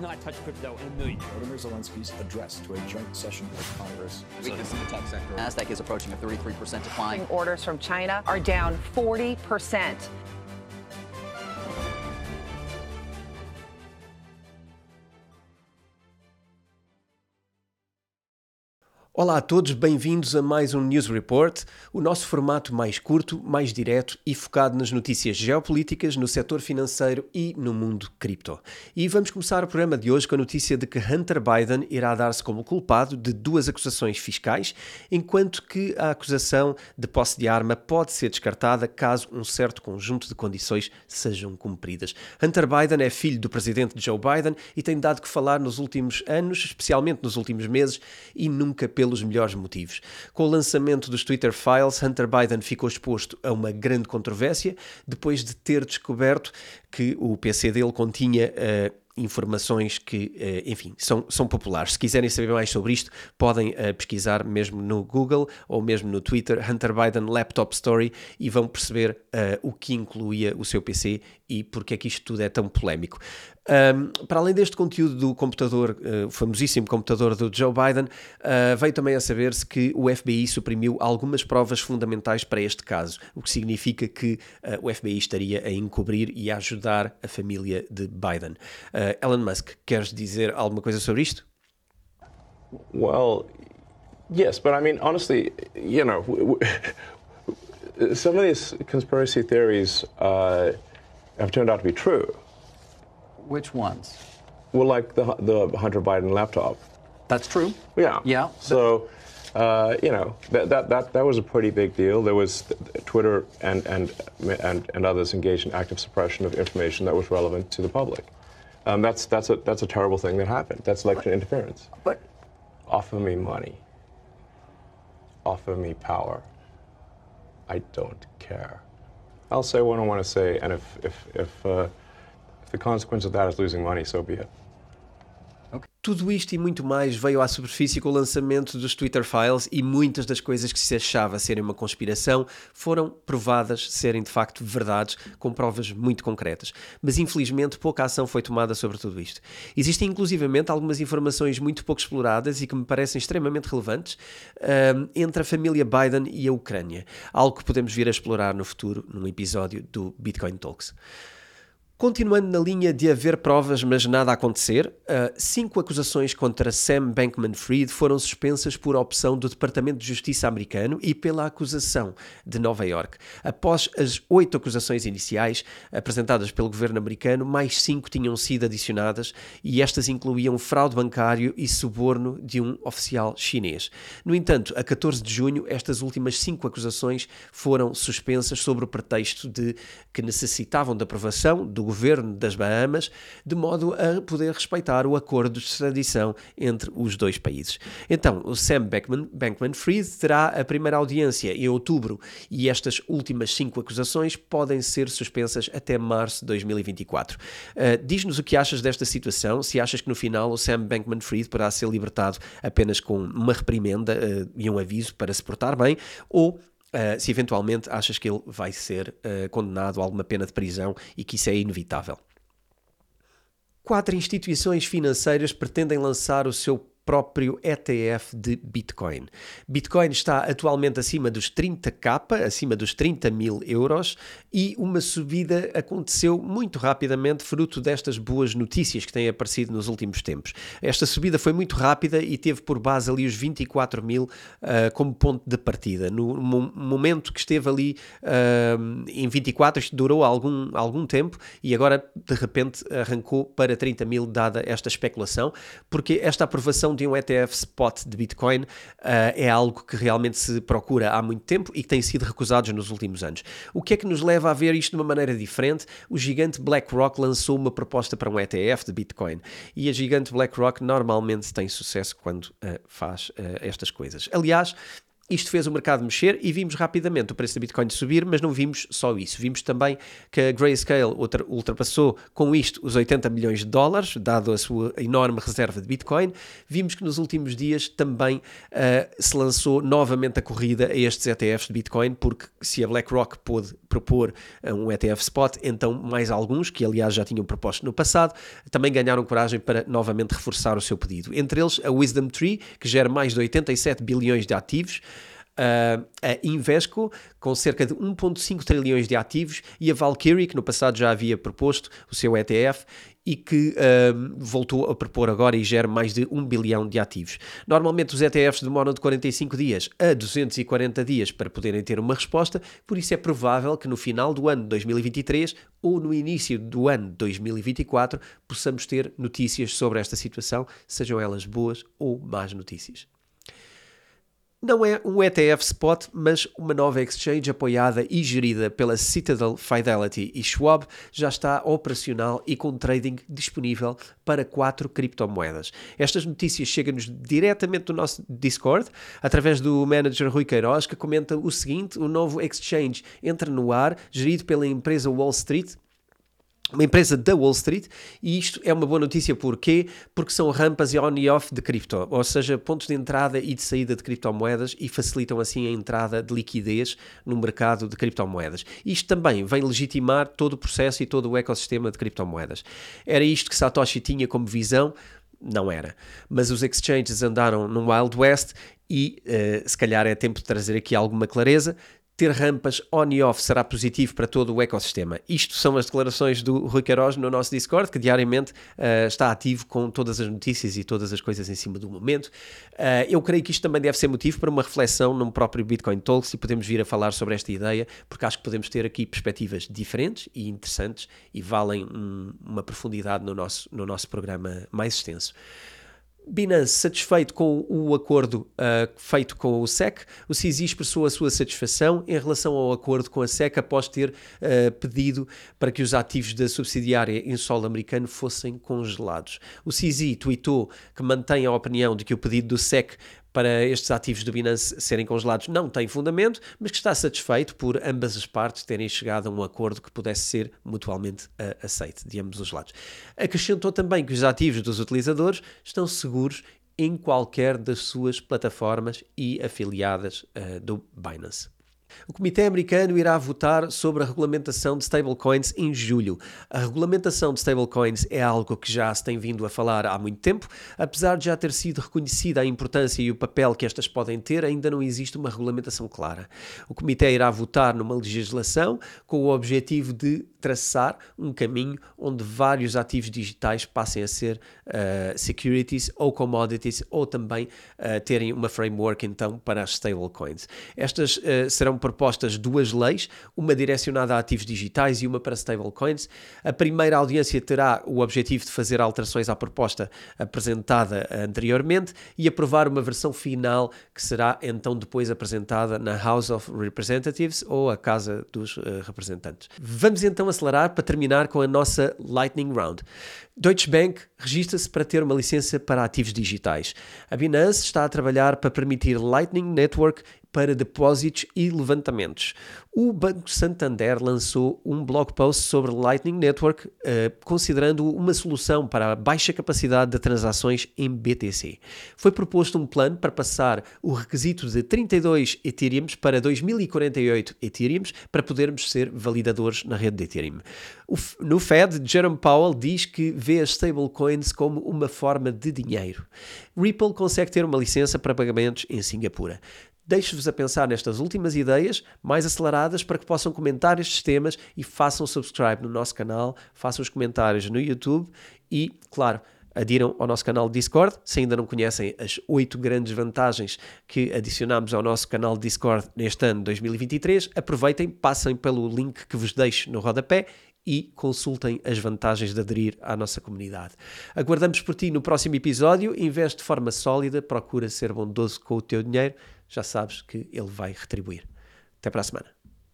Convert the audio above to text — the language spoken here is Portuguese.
has not touched crypto in a million years. Vladimir Zelensky's address to a joint session with Congress. Weakness in the tech sector. NASDAQ is approaching a 33% decline. Orders from China are down 40%. Olá a todos, bem-vindos a mais um News Report, o nosso formato mais curto, mais direto e focado nas notícias geopolíticas, no setor financeiro e no mundo cripto. E vamos começar o programa de hoje com a notícia de que Hunter Biden irá dar-se como culpado de duas acusações fiscais, enquanto que a acusação de posse de arma pode ser descartada caso um certo conjunto de condições sejam cumpridas. Hunter Biden é filho do presidente Joe Biden e tem dado que falar nos últimos anos, especialmente nos últimos meses, e nunca pelo pelos melhores motivos. Com o lançamento dos Twitter Files, Hunter Biden ficou exposto a uma grande controvérsia depois de ter descoberto que o PC dele continha uh, informações que, eh, enfim, são, são populares. Se quiserem saber mais sobre isto, podem uh, pesquisar mesmo no Google ou mesmo no Twitter Hunter Biden Laptop Story e vão perceber uh, o que incluía o seu PC e porque é que isto tudo é tão polémico. Um, para além deste conteúdo do computador, uh, o famosíssimo computador do Joe Biden, uh, veio também a saber-se que o FBI suprimiu algumas provas fundamentais para este caso, o que significa que uh, o FBI estaria a encobrir e a ajudar a família de Biden. Elon Musk, queres dizer alguma coisa sobre isto? Well, yes, but I mean, honestly, you know, some of these conspiracy theories have turned out to be true. Which ones? Well, like the the Hunter Biden laptop. That's true. Yeah. Yeah. So, uh, you know, that, that that that was a pretty big deal. There was Twitter and and and and others engaged in active suppression of information that was relevant to the public. Um, that's that's a that's a terrible thing that happened. That's election interference. But offer me money. Offer me power. I don't care. I'll say what I want to say, and if if if. Uh, the consequence of that is losing money, so be it. Tudo isto e muito mais veio à superfície com o lançamento dos Twitter Files e muitas das coisas que se achava serem uma conspiração foram provadas serem de facto verdades, com provas muito concretas. Mas infelizmente pouca ação foi tomada sobre tudo isto. Existem inclusivamente algumas informações muito pouco exploradas e que me parecem extremamente relevantes um, entre a família Biden e a Ucrânia, algo que podemos vir a explorar no futuro num episódio do Bitcoin Talks. Continuando na linha de haver provas, mas nada a acontecer, uh, cinco acusações contra Sam Bankman-Fried foram suspensas por opção do Departamento de Justiça americano e pela acusação de Nova York. Após as oito acusações iniciais apresentadas pelo governo americano, mais cinco tinham sido adicionadas e estas incluíam fraude bancário e suborno de um oficial chinês. No entanto, a 14 de junho, estas últimas cinco acusações foram suspensas sobre o pretexto de que necessitavam da aprovação do governo das Bahamas, de modo a poder respeitar o acordo de extradição entre os dois países. Então, o Sam Bankman-Fried terá a primeira audiência em outubro e estas últimas cinco acusações podem ser suspensas até março de 2024. Uh, Diz-nos o que achas desta situação, se achas que no final o Sam Bankman-Fried poderá ser libertado apenas com uma reprimenda uh, e um aviso para se portar bem, ou Uh, se eventualmente achas que ele vai ser uh, condenado a alguma pena de prisão e que isso é inevitável. Quatro instituições financeiras pretendem lançar o seu próprio ETF de Bitcoin. Bitcoin está atualmente acima dos 30k, acima dos 30 mil euros, e uma subida aconteceu muito rapidamente, fruto destas boas notícias que têm aparecido nos últimos tempos. Esta subida foi muito rápida e teve por base ali os 24 mil uh, como ponto de partida. No momento que esteve ali uh, em 24, isto durou algum, algum tempo e agora de repente arrancou para 30 mil, dada esta especulação, porque esta aprovação de um ETF spot de Bitcoin uh, é algo que realmente se procura há muito tempo e que tem sido recusado nos últimos anos. O que é que nos leva a ver isto de uma maneira diferente? O gigante BlackRock lançou uma proposta para um ETF de Bitcoin e a gigante BlackRock normalmente tem sucesso quando uh, faz uh, estas coisas. Aliás, Isto fez o mercado mexer e vimos rapidamente o preço da Bitcoin subir, mas não vimos só isso. Vimos também que a Grayscale ultrapassou com isto os 80 milhões de dólares, dado a sua enorme reserva de Bitcoin. Vimos que nos últimos dias também uh, se lançou novamente a corrida a estes ETFs de Bitcoin, porque se a BlackRock pôde propor uh, um ETF spot, então mais alguns, que aliás já tinham proposto no passado, também ganharam coragem para novamente reforçar o seu pedido. Entre eles a Wisdom Tree, que gera mais de 87 bilhões de ativos, Uh, a Invesco, com cerca de 1,5 trilhões de ativos, e a Valkyrie, que no passado já havia proposto o seu ETF e que uh, voltou a propor agora e gera mais de 1 bilhão de ativos. Normalmente os ETFs demoram de 45 dias a 240 dias para poderem ter uma resposta, por isso é provável que no final do ano 2023 ou no início do ano 2024 possamos ter notícias sobre esta situação, sejam elas boas ou más notícias. Não é um ETF spot, mas uma nova exchange apoiada e gerida pela Citadel, Fidelity e Schwab já está operacional e com trading disponível para quatro criptomoedas. Estas notícias chegam-nos diretamente do nosso Discord, através do manager Rui Queiroz, que comenta o seguinte: o novo exchange entra no ar, gerido pela empresa Wall Street uma empresa da Wall Street, e isto é uma boa notícia porquê? Porque são rampas on e off de cripto, ou seja, pontos de entrada e de saída de criptomoedas e facilitam assim a entrada de liquidez no mercado de criptomoedas. Isto também vem legitimar todo o processo e todo o ecossistema de criptomoedas. Era isto que Satoshi tinha como visão? Não era. Mas os exchanges andaram num Wild West e uh, se calhar é tempo de trazer aqui alguma clareza ter rampas on e off será positivo para todo o ecossistema. Isto são as declarações do Rui Queiroz no nosso Discord, que diariamente uh, está ativo com todas as notícias e todas as coisas em cima do momento. Uh, eu creio que isto também deve ser motivo para uma reflexão no próprio Bitcoin Talks e podemos vir a falar sobre esta ideia, porque acho que podemos ter aqui perspectivas diferentes e interessantes e valem um, uma profundidade no nosso, no nosso programa mais extenso. Binance satisfeito com o acordo uh, feito com o SEC, o CZ expressou a sua satisfação em relação ao acordo com a SEC após ter uh, pedido para que os ativos da subsidiária em solo americano fossem congelados. O CZ tweetou que mantém a opinião de que o pedido do SEC para estes ativos do Binance serem congelados não tem fundamento, mas que está satisfeito por ambas as partes terem chegado a um acordo que pudesse ser mutualmente uh, aceito de ambos os lados. Acrescentou também que os ativos dos utilizadores estão seguros em qualquer das suas plataformas e afiliadas uh, do Binance. O Comitê Americano irá votar sobre a regulamentação de stablecoins em julho. A regulamentação de stablecoins é algo que já se tem vindo a falar há muito tempo, apesar de já ter sido reconhecida a importância e o papel que estas podem ter, ainda não existe uma regulamentação clara. O Comitê irá votar numa legislação com o objetivo de traçar um caminho onde vários ativos digitais passem a ser uh, securities ou commodities ou também uh, terem uma framework então para as stablecoins. Estas uh, serão propostas duas leis, uma direcionada a ativos digitais e uma para stablecoins. A primeira audiência terá o objetivo de fazer alterações à proposta apresentada anteriormente e aprovar uma versão final que será então depois apresentada na House of Representatives ou a Casa dos Representantes. Vamos então acelerar para terminar com a nossa Lightning Round. Deutsche Bank registra-se para ter uma licença para ativos digitais. A Binance está a trabalhar para permitir Lightning Network para depósitos e levantamentos. O Banco Santander lançou um blog post sobre Lightning Network, uh, considerando uma solução para a baixa capacidade de transações em BTC. Foi proposto um plano para passar o requisito de 32 Ethereum para 2048 Ethereum para podermos ser validadores na rede de Ethereum. no Fed, Jerome Powell diz que vê as stablecoins como uma forma de dinheiro. Ripple consegue ter uma licença para pagamentos em Singapura. Deixo-vos a pensar nestas últimas ideias mais aceleradas para que possam comentar estes temas e façam subscribe no nosso canal, façam os comentários no YouTube e, claro, adiram ao nosso canal Discord. Se ainda não conhecem as oito grandes vantagens que adicionamos ao nosso canal Discord neste ano 2023, aproveitem, passem pelo link que vos deixo no rodapé e consultem as vantagens de aderir à nossa comunidade. Aguardamos por ti no próximo episódio. Investe de forma sólida, procura ser bondoso com o teu dinheiro já sabes que ele vai retribuir. Até para a semana.